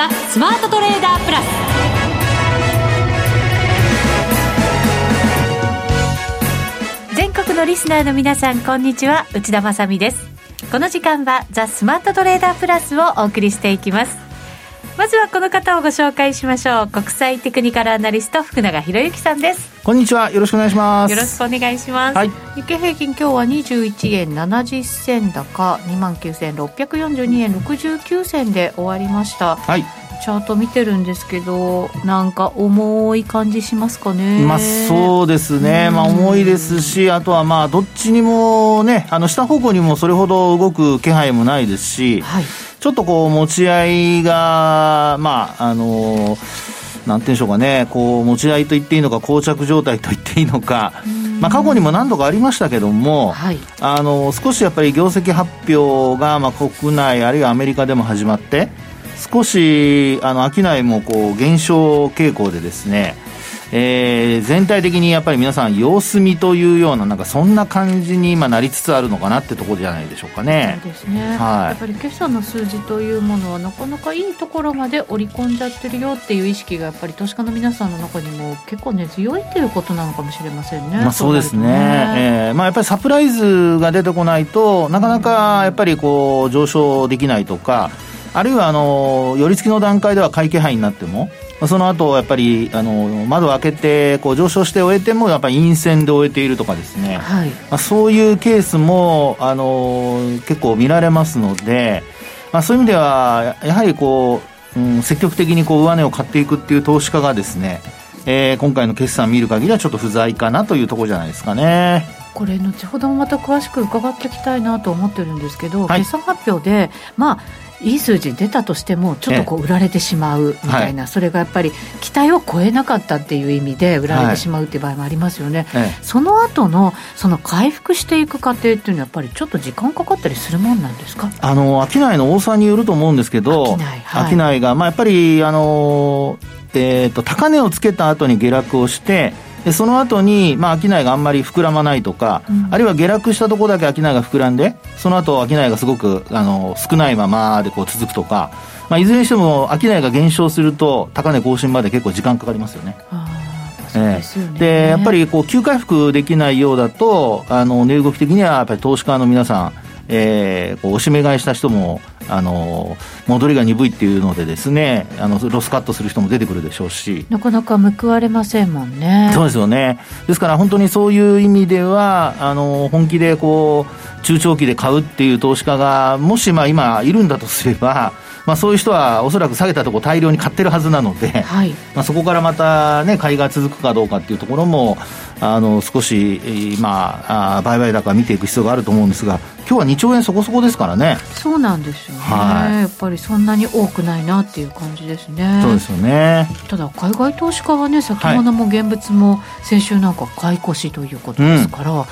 ザ・スマートトレーダープラス。全国のリスナーの皆さんこんにちは。内田まさです。この時間はザ・スマートトレーダープラスをお送りしていきます。まずはこの方をご紹介しましょう。国際テクニカルアナリスト福永博之さんです。こんにちは。よろしくお願いします。よろしくお願いします、はい、日経平均今日は21円70銭高2万9642円69銭で終わりました。はいチャート見てるんですけどなんか重い感じしますかね。まあそうですね、まあ重いですしあとはまあどっちにもねあの下方向にもそれほど動く気配もないですし、はい。ちょっとこう持ち合いが、まあ、あのなんていうんでしょうかね、こう持ち合いと言っていいのか、膠着状態と言っていいのか、まあ、過去にも何度かありましたけども、はい、あの少しやっぱり業績発表が、まあ、国内、あるいはアメリカでも始まって、少しあの商いもこう減少傾向でですね、えー、全体的にやっぱり皆さん様子見というようななんかそんな感じに今なりつつあるのかなってところじゃないでしょうかね。そうですね。はい。やっぱり決算の数字というものはなかなかいいところまで織り込んじゃってるよっていう意識がやっぱり投資家の皆さんの中にも結構ね強いっていうことなのかもしれませんね。まあそうですね。ねえー、まあやっぱりサプライズが出てこないとなかなかやっぱりこう上昇できないとか。あるいはあの寄り付きの段階では買い気配になってもその後やっぱりあの窓を開けてこう上昇して終えてもやっぱり陰線で終えているとかですね、はい、まあ、そういうケースもあの結構見られますので、まあ、そういう意味ではやはりこう、うん、積極的にこう上値を買っていくっていう投資家がですね、えー、今回の決算を見る限りはちょっと不在かなというところじゃないですかね。これ後ほどもまた詳しく伺っていきたいなと思ってるんですけど、はい、決算発表でまあいい数字出たとしてもちょっとこう売られてしまうみたいな、それがやっぱり期待を超えなかったっていう意味で売られてしまうっていう場合もありますよね、はい、その後のその回復していく過程っていうのはやっぱりちょっと時間かかったりするもんなんですか？あの商いの多さによると思うんですけど商い,、はい、商いが、まあ、やっぱりあの、えーと高値をつけた後に下落をしてでその後に、まあ、商いがあんまり膨らまないとか、うん、あるいは下落したところだけ商いが膨らんで、その後商いがすごくあの少ないままでこう続くとか、まあ、いずれにしても商いが減少すると、高値更新まで結構時間かかりますよね。ででやっぱりこう急回復できないようだとあの値動き的にはやっぱり投資家の皆さんえー、こうおしめ買いした人も、あの戻りが鈍いっていうのでですねあのロスカットする人も出てくるでしょうし。なかなか報われませんもんね。そうですよね。ですから本当にそういう意味ではあの本気でこう中長期で買うっていう投資家がもしまあ今いるんだとすればまあ、そういう人はおそらく下げたところ大量に買ってるはずなので、はい、まあ、そこからまた、ね、買いが続くかどうかっていうところもあの少し、まあ、あ売買高見ていく必要があると思うんですが今日は2兆円そこそこですからね。そうなんですよね、はい、やっぱりそんなに多くないなっていう感じですね。そうですよね。ただ海外投資家はね先物も現物も先週なんか買い越しということですから、うん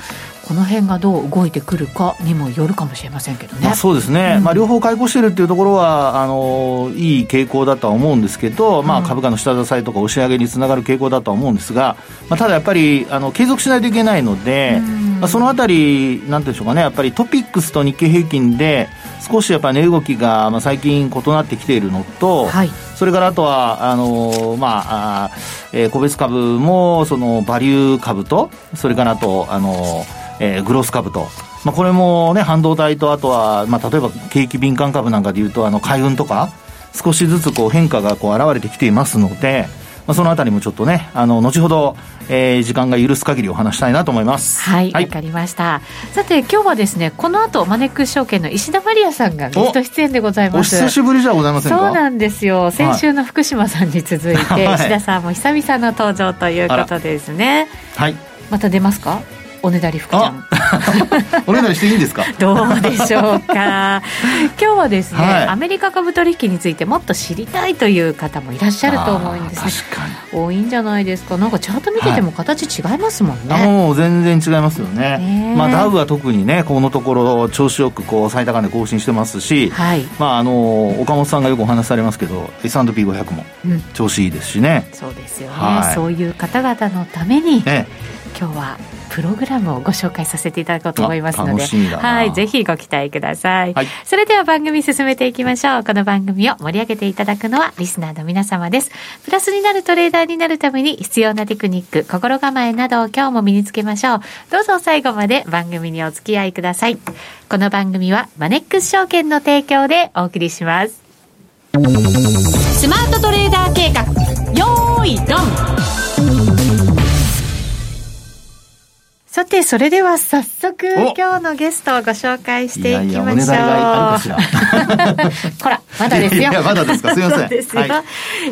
この辺がどう動いてくるかにもよるかもしれませんけどね。まあ、そうですね、うん、まあ、両方解雇しているっていうところはあのいい傾向だとは思うんですけど、まあ、株価の下支えとか押し上げにつながる傾向だとは思うんですが、まあ、ただやっぱりあの継続しないといけないので、まあ、そのあたり、なんていうんでしょうかね、やっぱりトピックスと日経平均で、少しやっぱり値動きが、まあ、最近異なってきているのと、はい、それからあとは、あのまああえー、個別株もそのバリュー株と、それからあと、あのえー、グロス株と、まあ、これもね、半導体と、あとは、まあ、例えば景気敏感株なんかでいうと、あの海運とか、少しずつこう変化がこう現れてきていますので、まあ、そのあたりもちょっとね、あの後ほど、えー、時間が許す限りお話したいなと思います。はいわ、はい、かりました。さて今日はですねこの後マネックス証券の石田マリアさんがゲスト出演でございます。お久しぶりじゃございませんそうなんですよ。先週の福島さんに続いて、はい、石田さんも久々の登場ということですね。はい。また出ますか？おねだり福ちゃん。おねだりしていいんですか？どうでしょうか。今日はですね、はい、アメリカ株取引についてもっと知りたいという方もいらっしゃると思うんですね。多いんじゃないですか？なんかチャート見てても形違いますもんね、はい、もう全然違いますよね、ね、まあ、ダウは特にねこのところ調子よくこう最高値更新してますし、はい、まあ、あの岡本さんがよくお話しされますけど S&P500 も調子いいですしね、うん、そうですよね、はい、そういう方々のために、ね今日はプログラムをご紹介させていただこうと思いますので。はいぜひご期待ください、はい、それでは番組進めていきましょう。この番組を盛り上げていただくのはリスナーの皆様です。プラスになるトレーダーになるために必要なテクニック心構えなどを今日も身につけましょう。どうぞ最後まで番組にお付き合いください。この番組はマネックス証券の提供でお送りします。スマートトレーダー計画。よーいドンさて、それでは早速、今日のゲストをご紹介していきましょう。いやいやこら、まだですよ。いや、まだですか？すみません。ですよ。はい、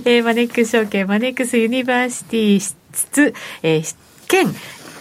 えー、マネックス証券、マネックスユニバーシティ室、えー、兼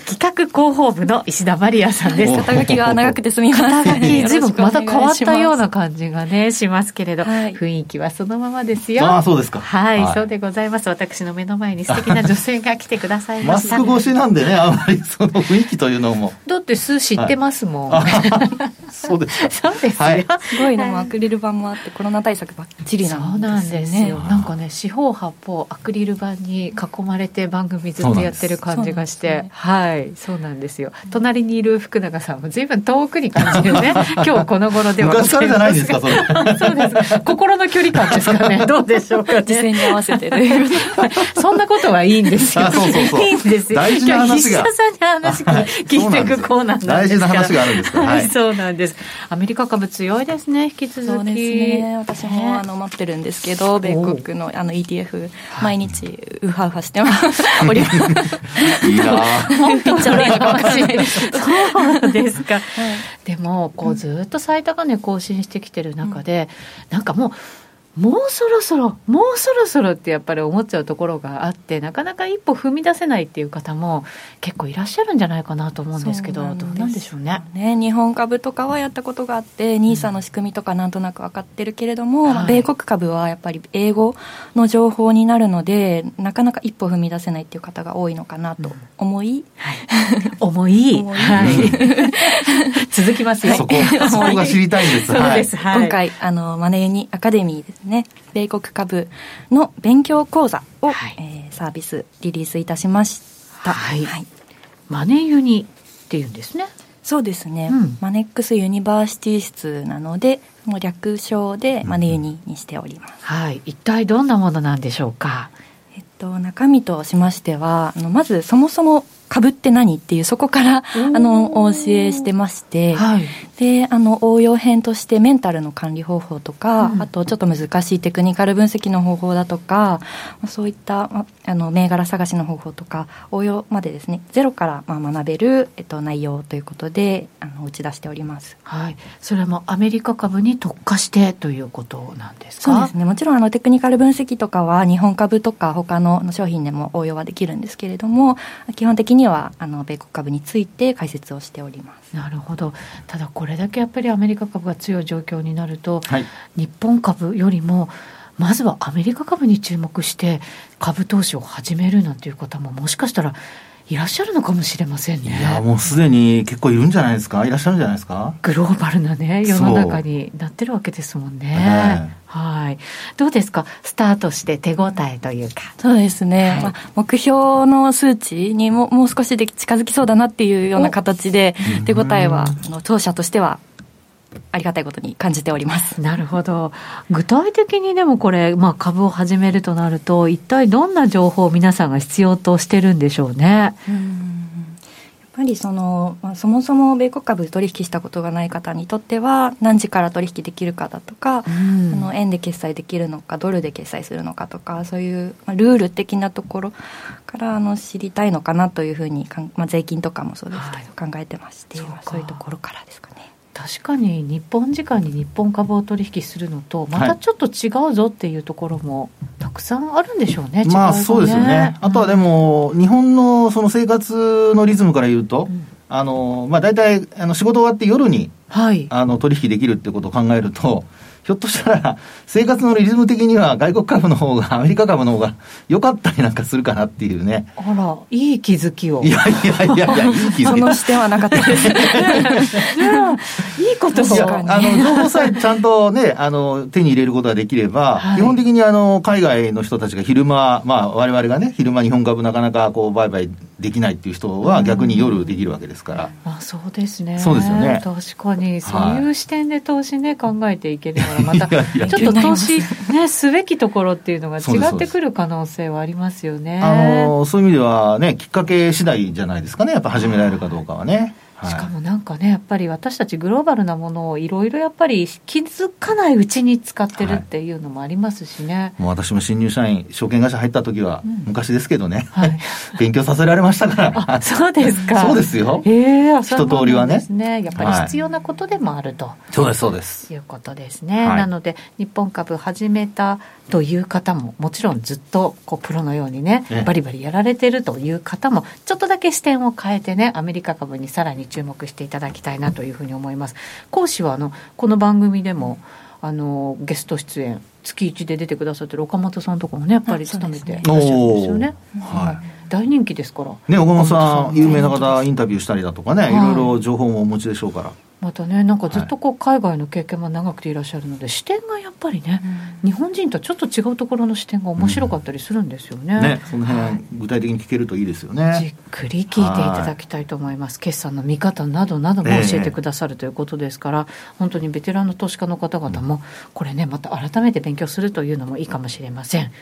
企画広報部の石田マリアさんです。肩書きが長くてすみません。肩書き、随分また変わったような感じがね、しますけれど、はい、雰囲気はそのままですよ。ああ、そうですか。はい、はい、そうでございます。私の目の前に素敵な女性が来てくださいました。マスク越しなんでね、あまり その雰囲気というのも。だって数知ってますもん。はい、そうです そうですよ。すごいのもアクリル板もあって、コロナ対策ばっちりなんですね。そうなんですよ。なんかね、四方八方アクリル板に囲まれて番組ずっとやってる感じがして、ね、はい、そうなんです。よ。隣にいる福永さんも随分遠くに感じるね。今日この頃では。昔からじゃないですかそれ。そうです。心の距離感ですかね。どうでしょうか、ね、実践に合わせてそんなことはいいんですよ。そうそうそう。いいんですよ。大事な話が。さんに話聞いてい。くコーナー大事な話があるんですか、はい、そうなんです。アメリカ株強いですね引き続き。そうですね。私もあの持ってるんですけど米国のあの ETF 毎日ウハウハしてます。いいな本ピッチャーかもしれない そうですか、はい、でもこうずっと最高値更新してきてる中で、うん、なんかもうもうそろそろもうそろそろってやっぱり思っちゃうところがあってなかなか一歩踏み出せないっていう方も結構いらっしゃるんじゃないかなと思うんですけどどうなんでしょうね。ね日本株とかはやったことがあって NISA の仕組みとかなんとなく分かってるけれども、うん米国株はやっぱり英語の情報になるのでなかなか一歩踏み出せないっていう方が多いのかなと思い、うんはい、思い。はい、続きますよ。そこそこが知りたいんです、そうです、はい、今回あのマネユニアカデミーですね米国株の勉強講座を、はい、えー、サービスリリースいたしました、はい、はい、マネユニっていうんですね。そうですね、うん、マネックスユニバーシティ室なのでもう略称でマネユニにしております、はい。一体どんなものなんでしょうか？えっと中身としましてはあのまずそもそも株って何っていうそこからあのお教えしてまして、はい、であの応用編としてメンタルの管理方法とか、うん、あとちょっと難しいテクニカル分析の方法だとかそういったあの銘柄探しの方法とか応用までですねゼロからまあ学べる、えっと、内容ということであの打ち出しております、はい、それもアメリカ株に特化してということなんですか？そうですね。もちろんあのテクニカル分析とかは日本株とか他の商品でも応用はできるんですけれども基本的にはあの米国株について解説をしております。なるほど。ただこれだけやっぱりアメリカ株が強い状況になると、はい、日本株よりもまずはアメリカ株に注目して株投資を始めるなんていう方ももしかしたらいらっしゃるのかもしれませんね。いや、もうすでに結構いるんじゃないですか？いらっしゃるんじゃないですか？グローバルなね、世の中になってるわけですもんね。ねはい。どうですか？スタートして手応えというか。そうですね。はい、まあ、目標の数値にももう少しで近づきそうだなっていうような形で、手応えは、あの当社としてはありがたいことに感じております。なるほど。具体的にでもこれ、まあ、株を始めるとなると一体どんな情報を皆さんが必要としてるんでしょうね？うん。やっぱりその、まあ、そもそも米国株取引したことがない方にとっては何時から取引できるかだとか、うん、あの円で決済できるのかドルで決済するのかとかそういう、まあ、ルール的なところからあの知りたいのかなというふうにまあ、税金とかもそうですけど、考えてましてそういうところからですかね。確かに日本時間に日本株を取引するのとまたちょっと違うぞっていうところもたくさんあるんでしょうね、まあそうですよね、あとはでも、日本のその生活のリズムから言うと、うん、あのまあ、大体あの仕事終わって夜に、はい、あの取引できるってことを考えると、ひょっとしたら、生活のリズム的には外国株の方が、アメリカ株の方が良かったりなんかするかなっていうね。あら、いい気づきを。いやいやいやいや、いい気づき。その視点はなかったです。いいこといや、あの、情報さえちゃんとね、あの、手に入れることができれば、はい、基本的にあの、海外の人たちが昼間、まあ、我々がね、昼間日本株なかなかこう、売買できないっていう人は逆に夜できるわけですから、まあ、そうですね。そうですよね。確かに。そういう視点で投資ね、考えていければまたちょっと投資、ね、すべきところっていうのが違ってくる可能性はありますよね。あのそういう意味ではねきっかけ次第じゃないですかねやっぱ始められるかどうかはね。しかもなんかね、やっぱり私たちグローバルなものをいろいろやっぱり気づかないうちに使ってるっていうのもありますしね。はい、もう私も新入社員、証券会社入った時は、昔ですけどね、はい、勉強させられましたから。そうですか。そうですよ。ええー、一通りはね。ね。やっぱり必要なことでもあると。そうです、そうです。いうことですね。なので、日本株始めたという方も、もちろんずっとこうプロのようにね、バリバリやられてるという方も、ちょっとだけ視点を変えてね、アメリカ株にさらに注目していただきたいなというふうに思います。講師はあのこの番組でもあのゲスト出演月1で出てくださってる岡本さんとかもねやっぱり務めていらっしゃるんですよね。はい、大人気ですから。ね岡本さん有名な方インタビューしたりだとかね、はい、いろいろ情報もお持ちでしょうから。またねなんかずっとこう海外の経験も長くていらっしゃるので、視点がやっぱりね、日本人とちょっと違うところの視点が面白かったりするんですよね。ねその辺、具体的に聞けるといいですよね。じっくり聞いていただきたいと思います。決算の見方などなども教えてくださるということですから、本当にベテランの投資家の方々もこれねまた改めて勉強するというのもいいかもしれません。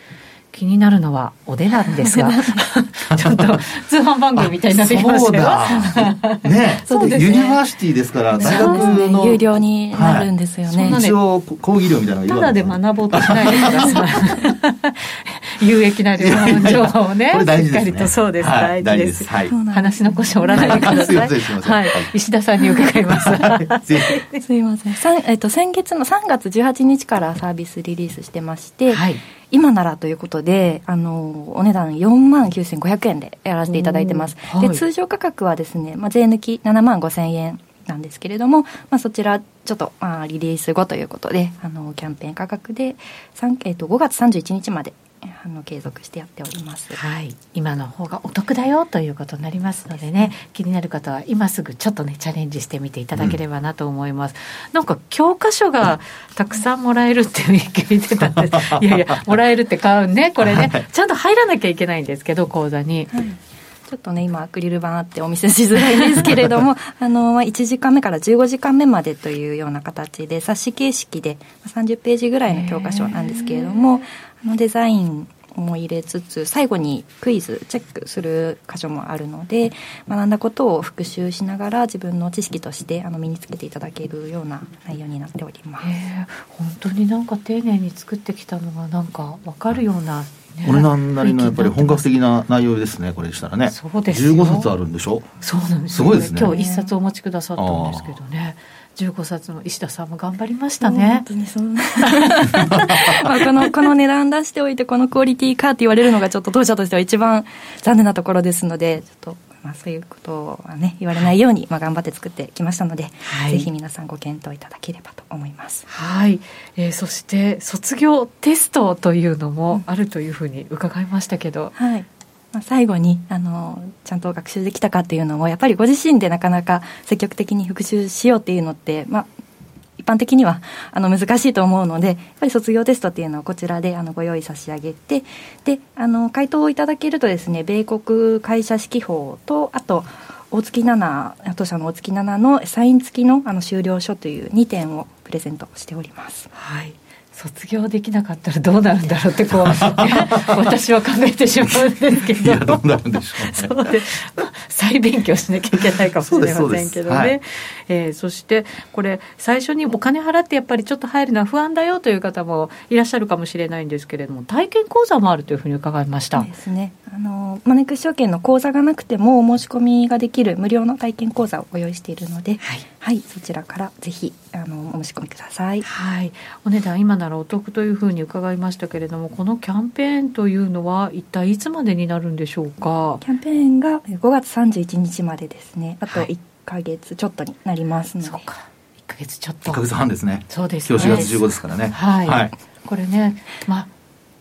気になるのはお値段なんですが ちょっと通販番組みたいになってきましたよね。そうですね。ユニバーシティですから大学の、ね、有料になるんですよね、はい、一応講義料みたいなのただで学ぼうとしないでください有益な情報をねね、しっかりとそうです、はい、大事です、はい、話の腰折らないでください。はい、石田さんに伺います。すいません。えっと、先月の3月18日からサービスリリースしてまして、はい。今ならということで、あの、お値段4万9500円でやらせていただいてます。はい、で、通常価格はですね、まあ、税抜き7万5000円なんですけれども、まあ、そちらちょっと、まあ、リリース後ということであのキャンペーン価格で、えー、と5月31日まであの継続してやっております、はい、今の方がお得だよということになりますのでね、気になる方は今すぐちょっとねチャレンジしてみていただければなと思います、うん、なんか教科書がたくさんもらえるって聞いてたんです。いやいやもらえるって買うねこれね、ちゃんと入らなきゃいけないんですけど講座に。はい。ちょっとね、今、アクリル板あってお見せしづらいんですけれども、あの、1時間目から15時間目までというような形で、冊子形式で30ページぐらいの教科書なんですけれども、あのデザインも入れつつ最後にクイズチェックする箇所もあるので学んだことを復習しながら自分の知識としてあの身につけていただけるような内容になっております本当になんか丁寧に作ってきたのがなんか分かるようなね、俺なんなりのやっぱり本格的な内容ですね、これしたらね。そうです15冊あるんでしょ？そうなんです、すごいですね。今日一冊お持ちくださったんですけどね。15冊の石田さんも頑張りましたね。本当にそう まあこのこの値段出しておいてこのクオリティかって言われるのがちょっと当社としては一番残念なところですのでちょっとまあ、そういうことはね言われないように、まあ、頑張って作ってきましたので、はい、ぜひ皆さんご検討いただければと思います。はい、えー、そして卒業テストというのもあるというふうに伺いましたけど、うん、はいまあ、最後にあのちゃんと学習できたかっていうのもやっぱりご自身でなかなか積極的に復習しようっていうのって、まあ、一般的にはあの難しいと思うのでやっぱり卒業テストっていうのをこちらであのご用意差し上げてであの回答をいただけるとですね米国会社指揮法とあと大月7当社の大月7のサイン付きのあの終了書という2点をプレゼントしております。はい卒業できなかったらどうなるんだろうってこう 私は考えてしまうんですけど。どうなるんでしょう、ね、そうで再勉強しなきゃいけないかもしれませんけどね、はい、えー、そしてこれ最初にお金払ってやっぱりちょっと入るのは不安だよという方もいらっしゃるかもしれないんですけれども体験講座もあるというふうに伺いました。ですね。あのマネックス証券の講座がなくてもお申し込みができる無料の体験講座をご用意しているので、はい、はい、そちらからぜひあのお申し込みください、はい、お値段今ならお得というふうに伺いましたけれどもこのキャンペーンというのは一体いつまでになるんでしょうか？キャンペーンが5月31日までですね。あと1か月ちょっとになりますので、はい、そうか。1か月ちょっと。1か月半ですね。そうです、ね、今日4月15ですからね。はい、はい、これねまあ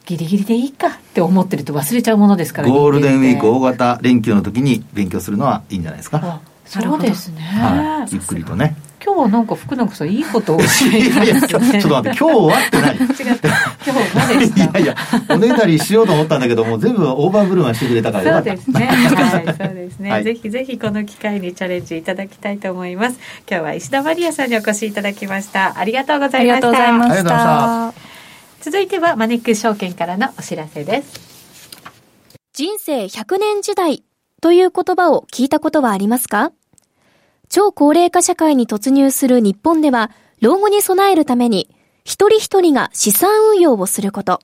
ギリギリでいいかって思ってると忘れちゃうものですからゴールデンウィーク大型連休の時に勉強するのはいいんじゃないですか？そうですね、はい、ゆっくりとね今日はなんか福永さんいいことをおっしゃいましたね。ちょっと待って、今日はって何違った。今日はでした。いやいや、おねだりしようと思ったんだけども、全部オーバーブルーマンしてくれたからそうですね。はい、そうですね、はい、ぜひぜひこの機会にチャレンジいただきたいと思います。今日は石田マリアさんにお越しいただきました。ありがとうございました。ありがとうございました。続いてはマネックス証券からのお知らせです。人生100年時代という言葉を聞いたことはありますか？超高齢化社会に突入する日本では、老後に備えるために、一人一人が資産運用をすること、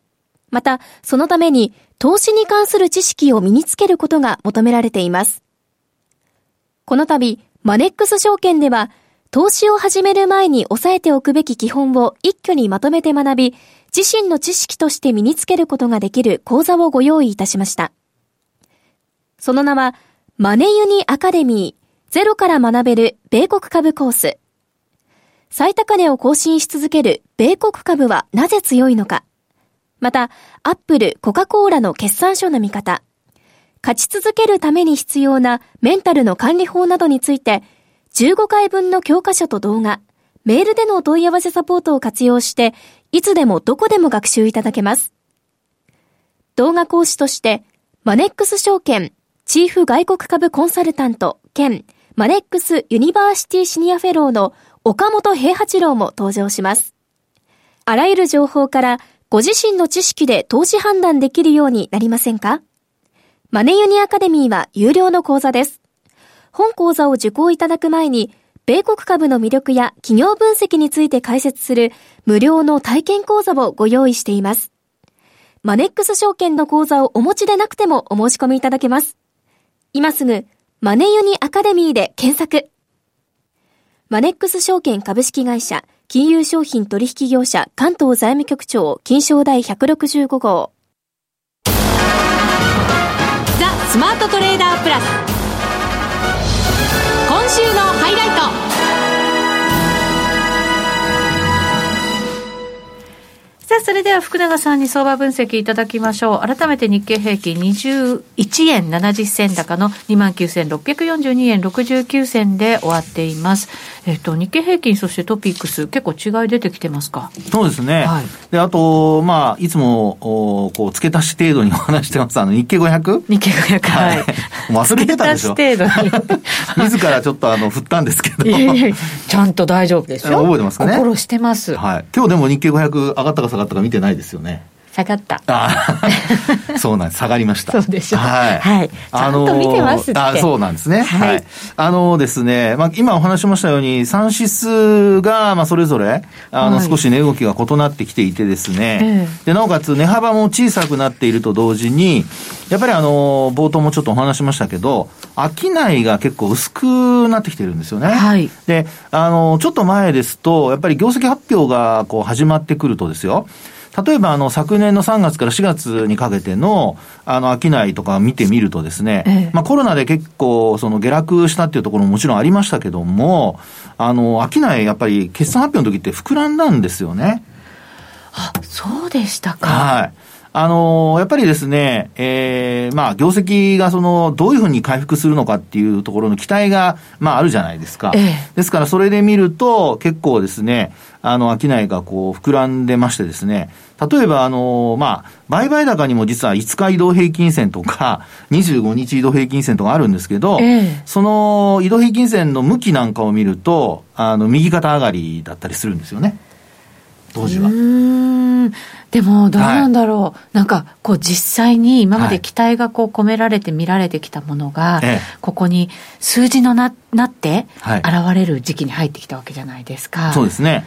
また、そのために投資に関する知識を身につけることが求められています。この度、マネックス証券では、投資を始める前に押さえておくべき基本を一挙にまとめて学び、自身の知識として身につけることができる講座をご用意いたしました。その名は、マネユニアカデミーゼロから学べる米国株コース。最高値を更新し続ける米国株はなぜ強いのか。また、アップル、コカ・コーラの決算書の見方。勝ち続けるために必要なメンタルの管理法などについて、15回分の教科書と動画、メールでの問い合わせサポートを活用して、いつでもどこでも学習いただけます。動画講師として、マネックス証券、チーフ外国株コンサルタント兼マネックスユニバーシティシニアフェローの岡元兵八郎も登場します。あらゆる情報からご自身の知識で投資判断できるようになりませんか？マネユニアカデミーは有料の講座です。本講座を受講いただく前に、米国株の魅力や企業分析について解説する無料の体験講座をご用意しています。マネックス証券の講座をお持ちでなくてもお申し込みいただけます。今すぐマネユニアカデミーで検索。マネックス証券株式会社、金融商品取引業者関東財務局長、金賞第165号。ザ・スマートトレーダープラス。今週のハイライト。さあ、それでは福永さんに相場分析いただきましょう。改めて日経平均21円70銭高の29,642円69銭で終わっています。えっと、日経平均、そしてトピックス、結構違い出てきてますか？そうですね。はい、で、あと、まあ、いつも、おこう、付け足し程度にお話してます、あの、日経 500? 日経500、はい。忘れてたでしょ。付け足し程度に。自らちょっと、あの、振ったんですけど。いやいやちゃんと大丈夫ですよ。覚えてますかね。心してます。はい。今日でも日経500上がったかがったか見てないですよね。下がった。そうなんです。下がりました。そうでしょう。はい。はい。ちゃんと見てますって。あそうなんですね。はい。あのですね、まあ、今お話しましたように、3指数が、まあ、それぞれ、あの、少し値動きが異なってきていてですね、で、なおかつ値幅も小さくなっていると同時に、やっぱりあの、冒頭もちょっとお話しましたけど、商いが結構薄くなってきてるんですよね。はい。で、あの、ちょっと前ですと、やっぱり業績発表がこう始まってくるとですよ、例えばあの昨年の3月から4月にかけてのあの商いとか見てみるとですね、ええ、まあコロナで結構その下落したっていうところももちろんありましたけども、あの商いやっぱり決算発表の時って膨らんだんですよね。あ、そうでしたか。はい。あのー、やっぱりですね、ええー、まあ、業績がその、どういうふうに回復するのかっていうところの期待が、まあ、あるじゃないですか。ええ、ですから、それで見ると、結構ですね、あの、商いがこう、膨らんでましてですね、例えば、あのー、まあ、売買高にも実は5日移動平均線とか、25日移動平均線とかあるんですけど、ええ、その移動平均線の向きなんかを見ると、あの、右肩上がりだったりするんですよね。当時は。でも、どうなんだろう、はい、なんかこう、実際に今まで期待がこう込められて見られてきたものが、はい、ここに数字のななって、現れる時期に入ってきたわけじゃないですか。そうですね。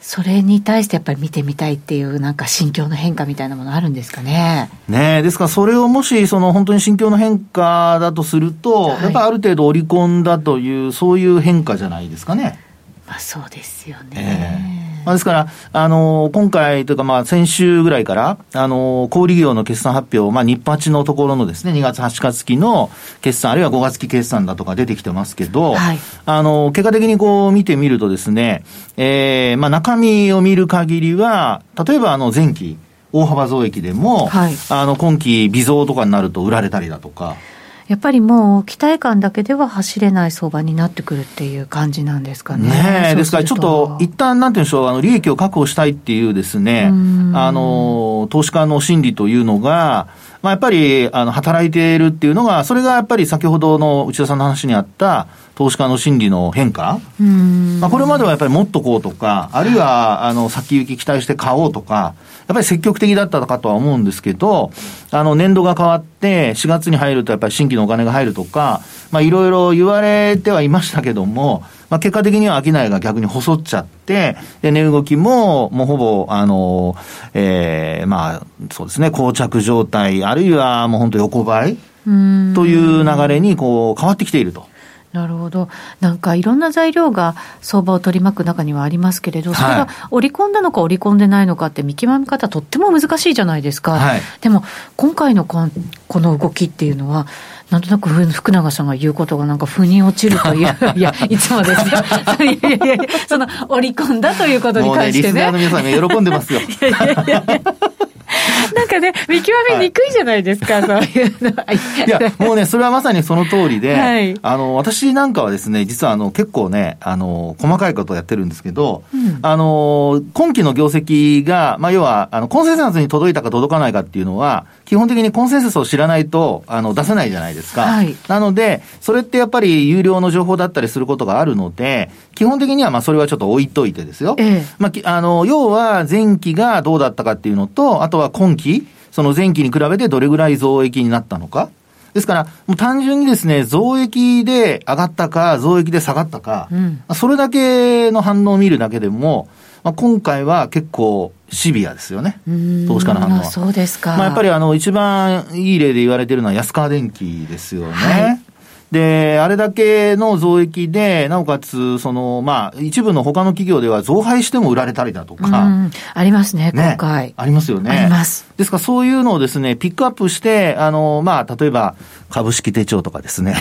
それに対してやっぱり見てみたいっていう、なんか心境の変化みたいなものあるんですかね？ねですからそれをもし、その本当に心境の変化だとすると、はい、やっぱりある程度織り込んだという、そういう変化じゃないですかね。まあそうですよね。えーまあ、ですから、あの今回というか、まあ、先週ぐらいから、あの小売業の決算発表、まあ、日八のところのですね、2月、8月期の決算、あるいは5月期決算だとか出てきてますけど、はい、あの結果的にこう見てみるとですね、えー、まあ、中身を見る限りは、例えばあの前期、大幅増益でも、はい、あの今期微増とかになると売られたりだとか、やっぱりもう期待感だけでは走れない相場になってくるっていう感じなんですかね。ねですからちょっと一旦なんていうんでしょう、あの利益を確保したいっていうですね、あの、投資家の心理というのが、まあ、やっぱり、あの、働いているっていうのが、それがやっぱり先ほどの内田さんの話にあった、投資家の心理の変化、まあ、これまではやっぱり持っとこうとか、あるいはあの先行き期待して買おうとか、やっぱり積極的だったかとは思うんですけど、あの年度が変わって、4月に入るとやっぱり新規のお金が入るとか、まあ、いろいろ言われてはいましたけども、まあ、結果的には商いが逆に細っちゃって、で、値動きも、もうほぼ、あの、ええー、まあ、そうですね、膠着状態、あるいはもう本当横ばいという流れにこう変わってきていると。なるほど。なんかいろんな材料が相場を取り巻く中にはありますけれど、それが織り込んだのか織り込んでないのかって見極め方とっても難しいじゃないですか。はい、でも今回のこの動きっていうのは、なんとなく福永さんが言うことがなんか腑に落ちるという、いや、いつもですよ。いやいやいや、その織り込んだということに関してね。もうね、リスナーの皆さんが喜んでますよ。いやいやいや見極めにくいじゃないですか、はい、そういうの。いや、もうね、それはまさにその通りで、はい、あの、私なんかはですね、実はあの、結構ね、あの、細かいことをやってるんですけど、うん、あの、今期の業績が、まあ、要は、あの、コンセンサスに届いたか届かないかっていうのは、基本的にコンセンサスを知らないと、あの、出せないじゃないですか。はい、なので、それってやっぱり有料の情報だったりすることがあるので、基本的にはまあそれはちょっと置いといてですよ。ええ、まあ、あの、要は前期がどうだったかっていうのと、あとは今期、その前期に比べてどれぐらい増益になったのか。ですから、もう単純にですね、増益で上がったか、増益で下がったか、うん、それだけの反応を見るだけでも、まあ、今回は結構シビアですよね。投資家の反応は。そうですか。まあ、やっぱりあの、一番いい例で言われているのは安川電機ですよね。はいで、あれだけの増益で、なおかつ、その、まあ、一部の他の企業では増配しても売られたりだとか。ありますね、今回、ね。ありますよね。あります。ですから、そういうのをですね、ピックアップして、あの、まあ、例えば、株式手帳とかですね。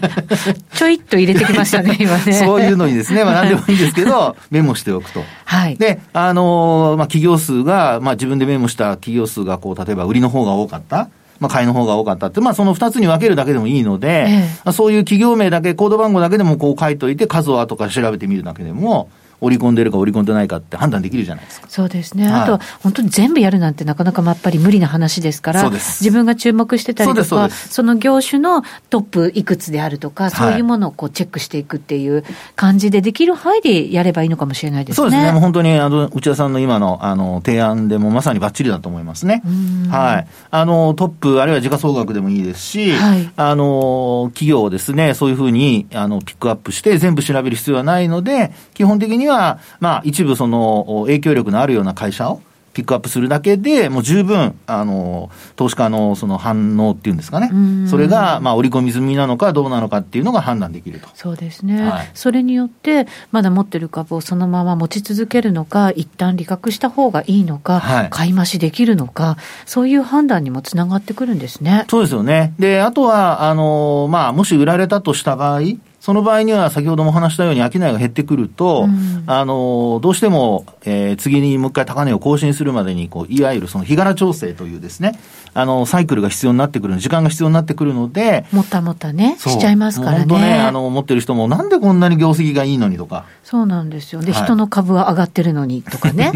ちょいっと入れてきましたね、今ね。そういうのにですね、まあ、何でもいいんですけど、メモしておくと。はい。で、あの、まあ、企業数が、まあ、自分でメモした企業数が、こう、例えば売りの方が多かった。まあ、買いの方が多かったって、まあ、その二つに分けるだけでもいいので、ええ、そういう企業名だけ、コード番号だけでもこう書いといて、数を後から調べてみるだけでも、織り込んでるか織り込んでないかって判断できるじゃないですか。そうですね。はい、あと、本当に全部やるなんてなかなかやっぱり無理な話ですから、自分が注目してたりとか、その業種のトップいくつであるとか、そういうものをこうチェックしていくっていう感じで、できる範囲でやればいいのかもしれないですね。そうですね。もう本当に、あの、内田さんの今の、あの、提案でもまさにばっちりだと思いますね。はい。あの、トップ、あるいは時価総額でもいいですし、はい、あの、企業をですね、そういうふうに、あの、ピックアップして全部調べる必要はないので、基本的には、まあ、一部その影響力のあるような会社をピックアップするだけで、もう十分、あの、投資家のその反応っていうんですかね。それが、まあ、織り込み済みなのかどうなのかっていうのが判断できると。そうですね。はい、それによって、まだ持ってる株をそのまま持ち続けるのか、一旦利確した方がいいのか、はい、買い増しできるのか、そういう判断にもつながってくるんですね。そうですよね。で、あとは、あの、まあ、もし売られたとした場合、その場合には先ほども話したように商いが減ってくると、うん、あの、どうしても、えー、次にもう一回高値を更新するまでに、こう、いわゆるその日柄調整というですね、あの、サイクルが必要になってくる、時間が必要になってくるので、もったもったね、しちゃいますからね。本当ね、あの、持ってる人も、なんでこんなに業績がいいのにとか。そうなんですよ。で、はい、人の株は上がってるのにとかね。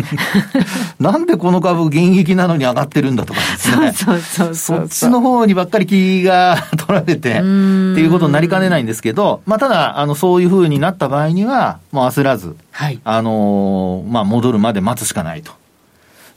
なんでこの株現役なのに上がってるんだとかですね。そうそうそうそっちの方にばっかり気が取られて、っていうことになりかねないんですけど、まあ、ただ、あの、そういうふうになった場合には、もう焦らず、はい、あのまあ、戻るまで待つしかないと。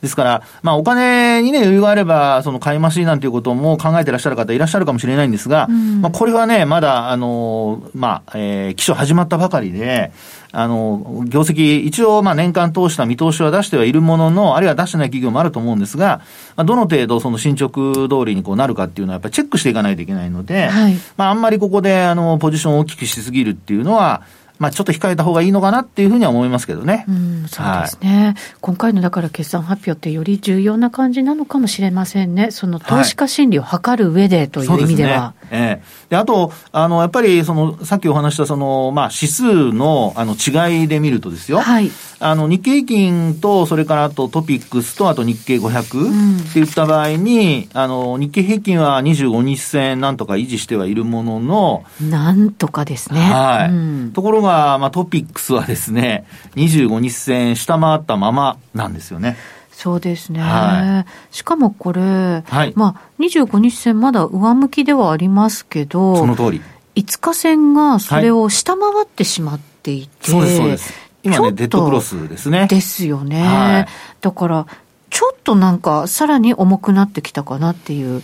ですから、まあ、お金にね、余裕があれば、その買い増しなんていうことも考えてらっしゃる方いらっしゃるかもしれないんですが、うん、まあ、これはね、まだ、あの、まあ、えー、基礎始まったばかりで、あの、業績、一応、まあ、年間通した見通しは出してはいるものの、あるいは出してない企業もあると思うんですが、まあ、どの程度、その進捗通りにこうなるかっていうのは、やっぱりチェックしていかないといけないので、はい、まあ、あんまりここで、あの、ポジションを大きくしすぎるっていうのは、まあ、ちょっと控えた方がいいのかなっていうふうには思いますけどね。うん、そうですね、はい、今回のだから決算発表ってより重要な感じなのかもしれませんね。その投資家心理を測る上でという意味では。はい、でね、ええで、あと、あの、やっぱり、その、さっきお話した、その、まあ、指数の、あの、違いで見るとですよ。はい。あの、日経平均と、それからあとトピックスと、あと日経500って言った場合に、あの、日経平均は25日線なんとか維持してはいるものの、なんとかですね。はい。うん、ところが、まあ、トピックスはですね、25日線下回ったままなんですよね。そうですね、はい、しかもこれ、はい、まあ、25日線、まだ上向きではありますけど、その通り5日線がそれを下回ってしまっていて、はい、そうです、そうです。今ね、デッドクロスですね。ですよね。はい、だから、ちょっとなんか、さらに重くなってきたかなっていう。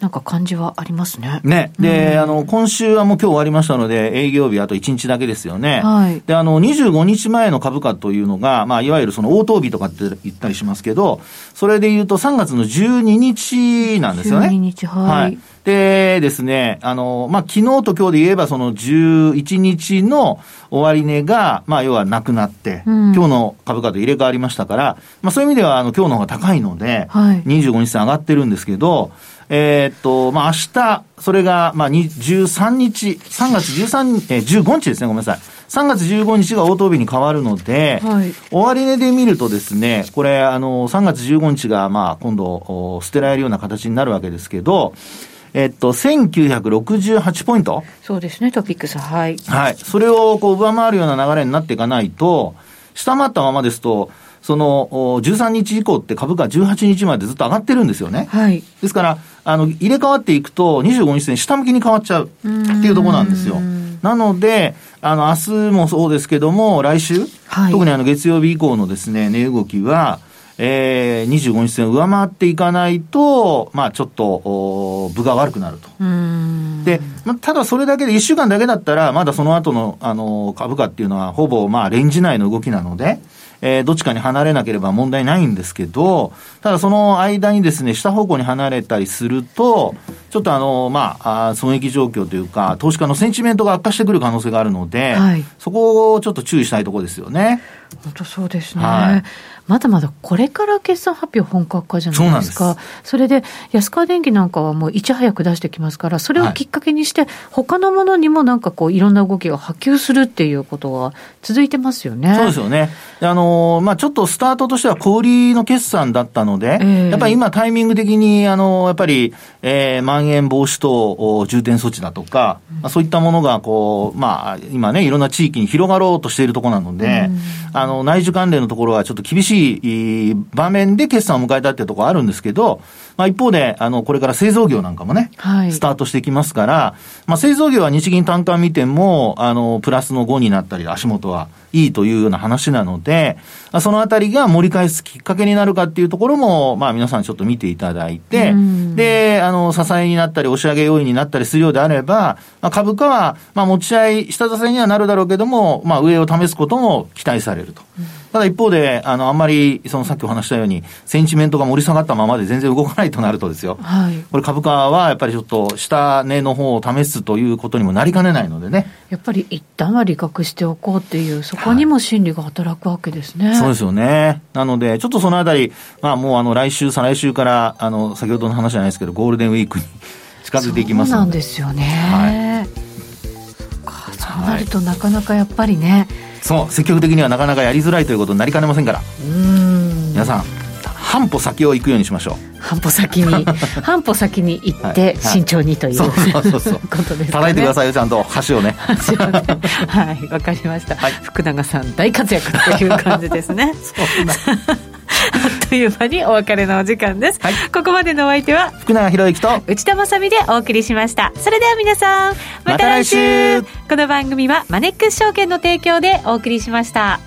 なんか感じはありますね。ね。で、うん、あの、今週はもう今日終わりましたので、営業日あと1日だけですよね。はい。で、あの、25日前の株価というのが、まあ、いわゆるその応答日とかって言ったりしますけど、それで言うと3月の12日なんですよね。12日、はい。はい、でですね、あの、まあ、昨日と今日で言えばその11日の終値が、まあ、要はなくなって、うん、今日の株価と入れ替わりましたから、まあ、そういう意味では、あの、今日の方が高いので、はい、25日線上がってるんですけど、えー、っと、まあ、明日、それが、まあ、13日、3月13、えー、15日ですね、ごめんなさい。3月15日が応答日に変わるので、はい、終値で見るとですね、これ、あの、3月15日が、まあ、今度、捨てられるような形になるわけですけど、えっと、1968ポイントそうですね、トピックス、はい。はい。それを、こう、上回るような流れになっていかないと、下回ったままですと、その13日以降って株価18日までずっと上がってるんですよね。はい。ですから、あの、入れ替わっていくと25日線下向きに変わっちゃうっていうところなんですよ。なので、あの、明日もそうですけども、来週、はい、特にあの月曜日以降のですね、値動きは、えー、25日線上回っていかないと、まあちょっと、部が悪くなると。で、まあ、ただそれだけで1週間だけだったら、まだその後の、あの、株価っていうのはほぼ、まあレンジ内の動きなので、えー、どっちかに離れなければ問題ないんですけど、ただその間にですね、下方向に離れたりすると、ちょっとあの、まあ、損益状況というか、投資家のセンチメントが悪化してくる可能性があるので、はい、そこをちょっと注意したいところですよね。本当そうですね。はいまだまだこれから決算発表本格化じゃないですか。それで、安川電機なんかはもういち早く出してきますから、それをきっかけにして、他のものにもなんかこう、いろんな動きが波及するっていうことは続いてますよね。そうですよね。あの、まあちょっとスタートとしては小売りの決算だったので、えー、やっぱり今タイミング的に、あの、やっぱり、えー、まん延防止等重点措置だとか、うん、そういったものが、こう、まあ、今ね、いろんな地域に広がろうとしているところなので、うん、あの、内需関連のところはちょっと厳しい場面で決算を迎えたっていうところあるんですけど、まあ、一方で、あの、これから製造業なんかもね、はい、スタートしていきますから、まあ、製造業は日銀単価見ても、あの、プラスの5になったり、足元はいいというような話なので、そのあたりが盛り返すきっかけになるかっていうところも、まあ皆さんちょっと見ていただいて、で、あの、支えになったり、押し上げ要因になったりするようであれば、まあ、株価は、まあ持ち合い、下支えにはなるだろうけども、まあ上を試すことも期待されると。ただ一方で、あの、あんまり、そのさっきお話したように、センチメントが盛り下がったままで全然動かないとなるとですよ。はい。これ株価はやっぱりちょっと下値の方を試すということにもなりかねないのでね。やっぱり一旦は利確しておこうっていう、そこにも心理が働くわけですね。はい、そうですよね。なので、ちょっとそのあたり、まあもうあの来週、再来週から、あの、先ほどの話じゃないですけど、ゴールデンウィークに近づいていきますそうなんですよね。はい。そうなるとなかなかやっぱりね、そう積極的にはなかなかやりづらいということになりかねませんから。うん。皆さん半歩先を行くようにしましょう。半歩先に 半歩先に行って慎重にという、はい、そうそうそう。ことですね。叩いてくださいよちゃんと。橋をね。橋をね。はいわかりました、はい、福永さん大活躍という感じですね。あっという間にお別れのお時間です、はい、ここまでのお相手は福永博之と内田まさでお送りしました。それでは皆さんまた来週。ま、この番組はマネックス証券の提供でお送りしました